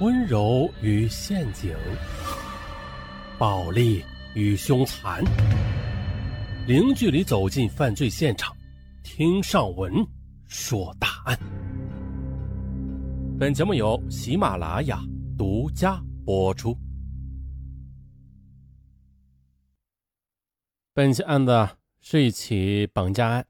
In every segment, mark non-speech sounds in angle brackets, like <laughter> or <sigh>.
温柔与陷阱，暴力与凶残，零距离走进犯罪现场，听上文说大案。本节目由喜马拉雅独家播出。本期案子是一起绑架案，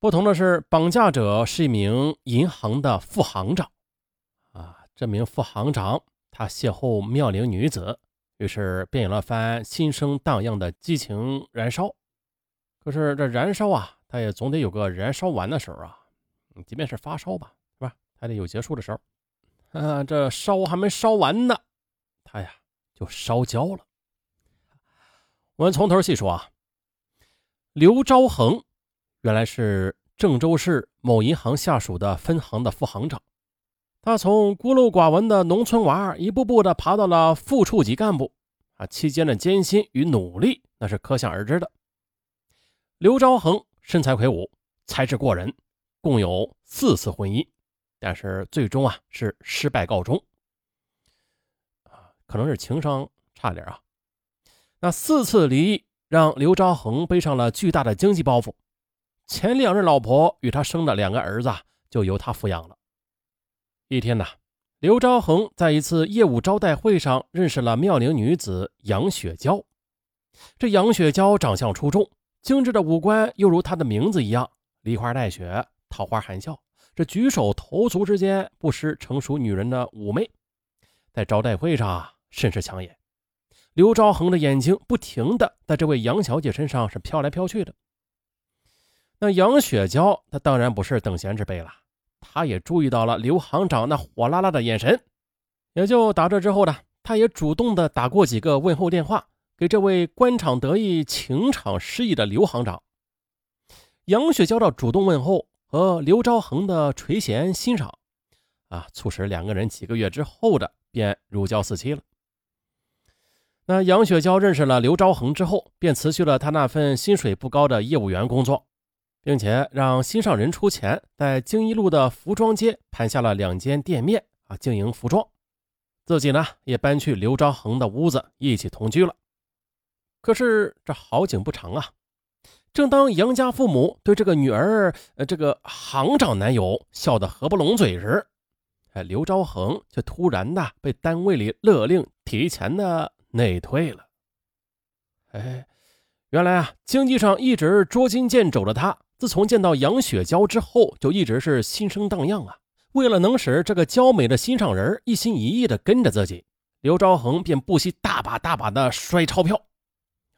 不同的是，绑架者是一名银行的副行长。这名副行长，他邂逅妙龄女子，于是便有了番心生荡漾的激情燃烧。可是这燃烧啊，他也总得有个燃烧完的时候啊。即便是发烧吧，是吧？还得有结束的时候。啊，这烧还没烧完呢，他呀就烧焦了。我们从头细说啊。刘昭恒原来是郑州市某银行下属的分行的副行长。他从孤陋寡闻的农村娃一步步的爬到了副处级干部，啊，期间的艰辛与努力那是可想而知的。刘昭恒身材魁梧，才智过人，共有四次婚姻，但是最终啊是失败告终。啊，可能是情商差点啊。那四次离异让刘昭恒背上了巨大的经济包袱，前两任老婆与他生的两个儿子就由他抚养了。一天呐，刘昭恒在一次业务招待会上认识了妙龄女子杨雪娇。这杨雪娇长相出众，精致的五官又如她的名字一样梨花带雪，桃花含笑。这举手投足之间不失成熟女人的妩媚，在招待会上甚是抢眼。刘昭恒的眼睛不停的在这位杨小姐身上是飘来飘去的。那杨雪娇，她当然不是等闲之辈了。他也注意到了刘行长那火辣辣的眼神，也就打这之后呢，他也主动的打过几个问候电话给这位官场得意、情场失意的刘行长。杨雪娇的主动问候和刘昭恒的垂涎欣赏，啊，促使两个人几个月之后的便如胶似漆了。那杨雪娇认识了刘昭恒之后，便辞去了他那份薪水不高的业务员工作。并且让心上人出钱，在京一路的服装街盘下了两间店面啊，经营服装。自己呢也搬去刘昭恒的屋子一起同居了。可是这好景不长啊！正当杨家父母对这个女儿，呃，这个行长男友笑得合不拢嘴时，哎，刘昭恒却突然的被单位里勒令提前的内退了。哎，原来啊，经济上一直捉襟见肘的他。自从见到杨雪娇之后，就一直是心生荡漾啊。为了能使这个娇美的心上人一心一意的跟着自己，刘昭恒便不惜大把大把的摔钞票，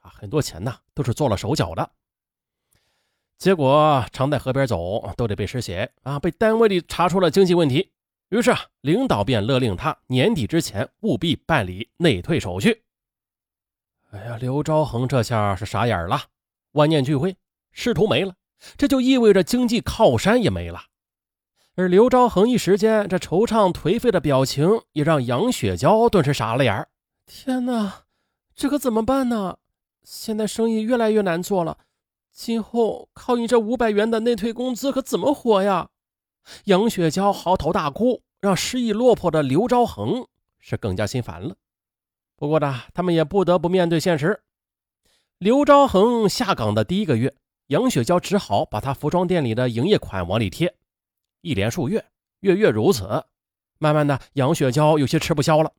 啊，很多钱呢都是做了手脚的。结果常在河边走都得被失血啊，被单位里查出了经济问题。于是啊，领导便勒令他年底之前务必办理内退手续。哎呀，刘昭恒这下是傻眼了，万念俱灰，仕途没了。这就意味着经济靠山也没了，而刘昭恒一时间这惆怅颓废的表情，也让杨雪娇顿时傻了眼儿天哪，这可怎么办呢？现在生意越来越难做了，今后靠你这五百元的内退工资可怎么活呀？杨雪娇嚎啕大哭，让失意落魄的刘昭恒是更加心烦了。不过呢，他们也不得不面对现实。刘昭恒下岗的第一个月。杨雪娇只好把她服装店里的营业款往里贴，一连数月，月月如此。慢慢的，杨雪娇有些吃不消了。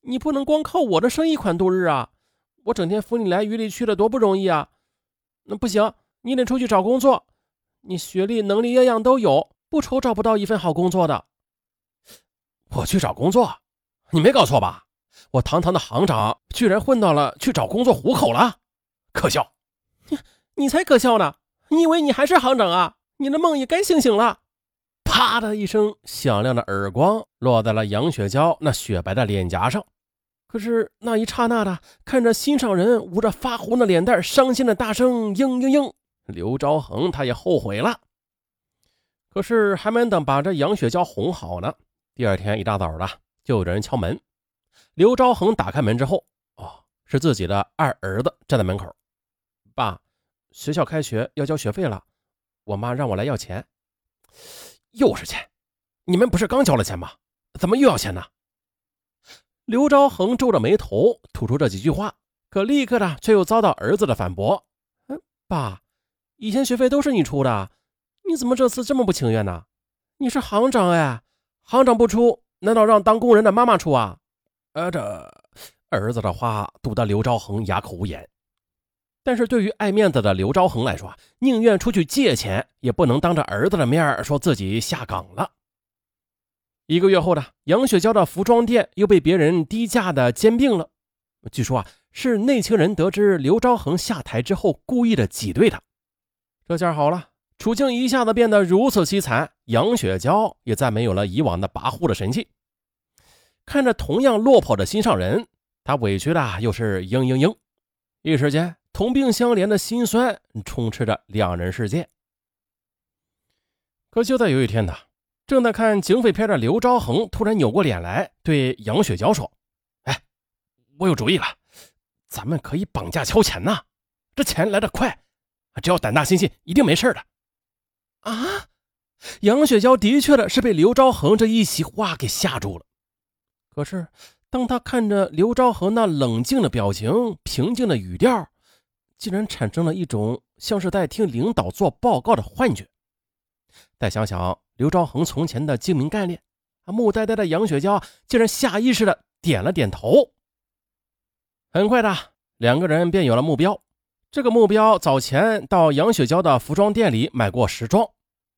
你不能光靠我的生意款度日啊！我整天扶你来雨里去的多不容易啊！那不行，你得出去找工作。你学历、能力样样都有，不愁找不到一份好工作的。我去找工作？你没搞错吧？我堂堂的行长，居然混到了去找工作糊口了，可笑！你才可笑呢！你以为你还是行长啊？你的梦也该醒醒了！啪的一声响亮的耳光落在了杨雪娇那雪白的脸颊上。可是那一刹那的，看着心上人捂着发红的脸蛋，伤心的大声嘤嘤嘤，刘昭恒他也后悔了。可是还没等把这杨雪娇哄好呢，第二天一大早的就有人敲门。刘昭恒打开门之后，哦，是自己的二儿子站在门口，爸。学校开学要交学费了，我妈让我来要钱。又是钱？你们不是刚交了钱吗？怎么又要钱呢？刘昭恒皱着眉头吐出这几句话，可立刻的却又遭到儿子的反驳：“嗯，爸，以前学费都是你出的，你怎么这次这么不情愿呢？你是行长哎，行长不出，难道让当工人的妈妈出啊？”呃，这儿子的话堵得刘昭恒哑口无言。但是对于爱面子的刘昭恒来说，宁愿出去借钱，也不能当着儿子的面说自己下岗了。一个月后呢杨雪娇的服装店又被别人低价的兼并了。据说啊，是内情人得知刘昭恒下台之后，故意的挤兑他。这下好了，处境一下子变得如此凄惨，杨雪娇也再没有了以往的跋扈的神气。看着同样落魄的心上人，他委屈的又是嘤嘤嘤，一时间。同病相怜的心酸充斥着两人世界。可就在有一天呢，正在看警匪片的刘昭恒突然扭过脸来，对杨雪娇说：“哎，我有主意了，咱们可以绑架敲钱呐！这钱来得快，只要胆大心细，一定没事的。”啊！杨雪娇的确的是被刘昭恒这一席话给吓住了。可是当他看着刘昭恒那冷静的表情、平静的语调，竟然产生了一种像是在听领导做报告的幻觉。再想想刘昭恒从前的精明干练，啊，木呆呆的杨雪娇竟然下意识的点了点头。很快的，两个人便有了目标。这个目标早前到杨雪娇的服装店里买过时装，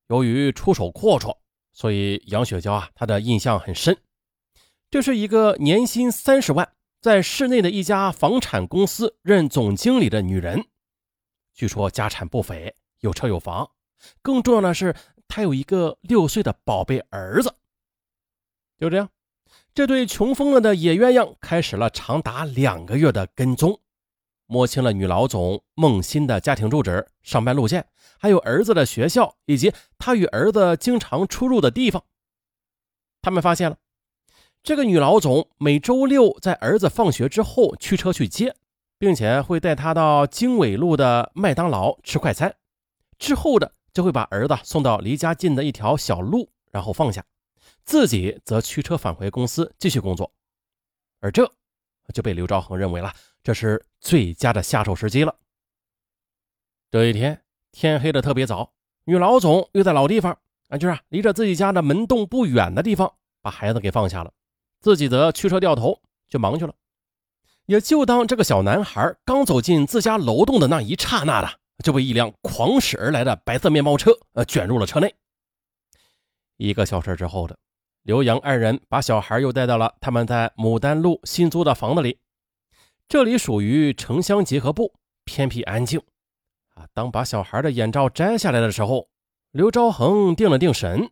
由于出手阔绰，所以杨雪娇啊，她的印象很深。这是一个年薪三十万。在市内的一家房产公司任总经理的女人，据说家产不菲，有车有房。更重要的是，她有一个六岁的宝贝儿子。就这样，这对穷疯了的野鸳鸯开始了长达两个月的跟踪，摸清了女老总孟欣的家庭住址、上班路线，还有儿子的学校以及他与儿子经常出入的地方。他们发现了。这个女老总每周六在儿子放学之后驱车去接，并且会带他到经纬路的麦当劳吃快餐，之后的就会把儿子送到离家近的一条小路，然后放下，自己则驱车返回公司继续工作。而这就被刘兆恒认为了这是最佳的下手时机了。这一天天黑的特别早，女老总又在老地方啊，就是离着自己家的门洞不远的地方把孩子给放下了。自己则驱车掉头去忙去了，也就当这个小男孩刚走进自家楼栋的那一刹那了，就被一辆狂驶而来的白色面包车呃卷入了车内。一个小时之后的，刘洋二人把小孩又带到了他们在牡丹路新租的房子里，这里属于城乡结合部，偏僻安静。啊，当把小孩的眼罩摘下来的时候，刘昭恒定了定神，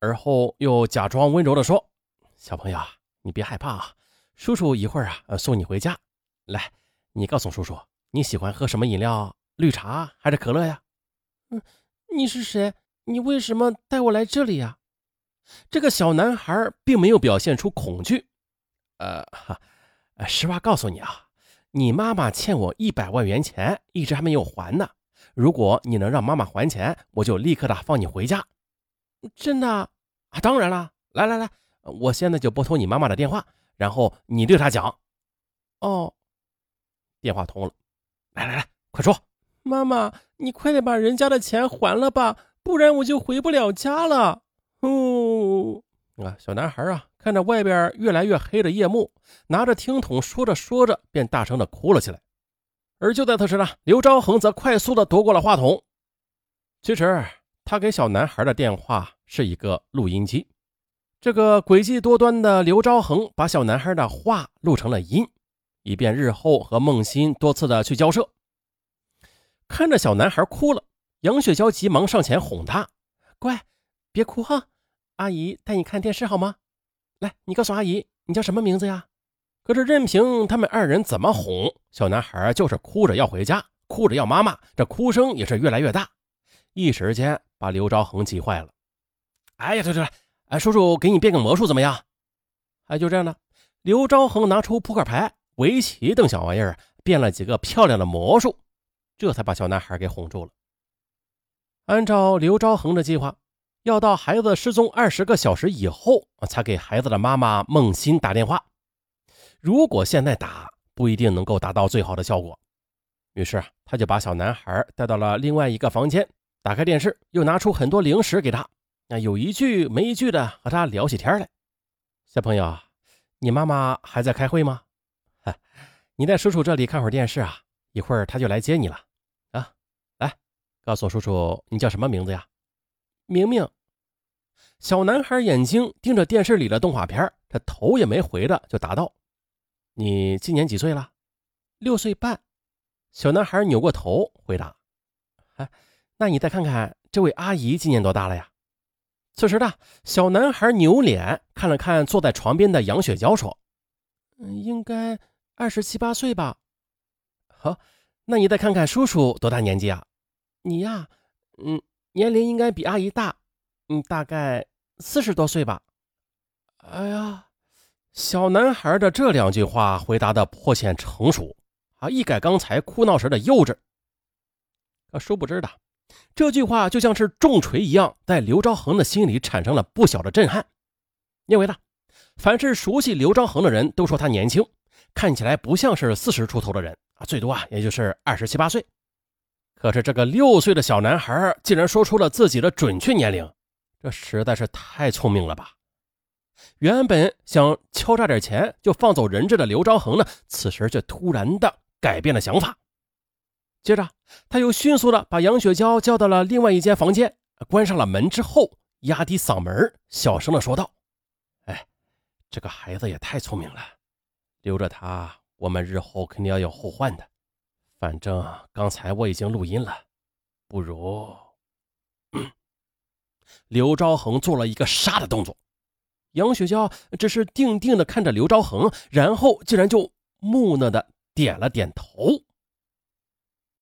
而后又假装温柔地说：“小朋友。”你别害怕啊，叔叔一会儿啊送你回家。来，你告诉叔叔你喜欢喝什么饮料？绿茶还是可乐呀？嗯，你是谁？你为什么带我来这里呀？这个小男孩并没有表现出恐惧。呃，哈，实话告诉你啊，你妈妈欠我一百万元钱，一直还没有还呢。如果你能让妈妈还钱，我就立刻的放你回家。真的？啊，当然了。来来来。我现在就拨通你妈妈的电话，然后你对她讲。哦，电话通了。来来来，快说，妈妈，你快点把人家的钱还了吧，不然我就回不了家了。哦，啊，小男孩啊，看着外边越来越黑的夜幕，拿着听筒说着说着，便大声的哭了起来。而就在此时呢，刘昭恒则快速的夺过了话筒。其实他给小男孩的电话是一个录音机。这个诡计多端的刘昭恒把小男孩的话录成了音，以便日后和孟欣多次的去交涉。看着小男孩哭了，杨雪娇急忙上前哄他：“乖，别哭哈，阿姨带你看电视好吗？来，你告诉阿姨你叫什么名字呀？”可是任凭他们二人怎么哄，小男孩就是哭着要回家，哭着要妈妈，这哭声也是越来越大，一时间把刘昭恒急坏了。哎呀，对对对！哎，叔叔，给你变个魔术怎么样？哎，就这样的。刘昭恒拿出扑克牌、围棋等小玩意儿，变了几个漂亮的魔术，这才把小男孩给哄住了。按照刘昭恒的计划，要到孩子失踪二十个小时以后，才给孩子的妈妈孟欣打电话。如果现在打，不一定能够达到最好的效果。于是他就把小男孩带到了另外一个房间，打开电视，又拿出很多零食给他，那有一句没一句的和他聊起天来。小朋友，你妈妈还在开会吗？哈，你在叔叔这里看会儿电视啊，一会儿他就来接你了。啊，来，告诉叔叔你叫什么名字呀？明明。小男孩眼睛盯着电视里的动画片，他头也没回的就答道：“你今年几岁了？六岁半。”小男孩扭过头回答：“哎，那你再看看这位阿姨今年多大了呀？”此时的小男孩扭脸看了看坐在床边的杨雪娇，说：“嗯，应该二十七八岁吧。”好，那你再看看叔叔多大年纪啊？你呀，嗯，年龄应该比阿姨大。嗯，大概四十多岁吧。哎呀，小男孩的这两句话回答的颇显成熟啊，一改刚才哭闹时的幼稚。可殊不知的，这句话就像是重锤一样，在刘昭恒的心里产生了不小的震撼。因为呢，凡是熟悉刘昭恒的人都说他年轻，看起来不像是四十出头的人啊，最多啊也就是二十七八岁。可是这个六岁的小男孩竟然说出了自己的准确年龄。这实在是太聪明了吧！原本想敲诈点钱就放走人质的刘昭恒呢，此时却突然的改变了想法。接着，他又迅速的把杨雪娇叫到了另外一间房间，关上了门之后，压低嗓门，小声的说道：“哎，这个孩子也太聪明了，留着他，我们日后肯定要有后患的。反正刚才我已经录音了，不如 <coughs> ……”刘昭恒做了一个杀的动作，杨雪娇只是定定的看着刘昭恒，然后竟然就木讷的点了点头。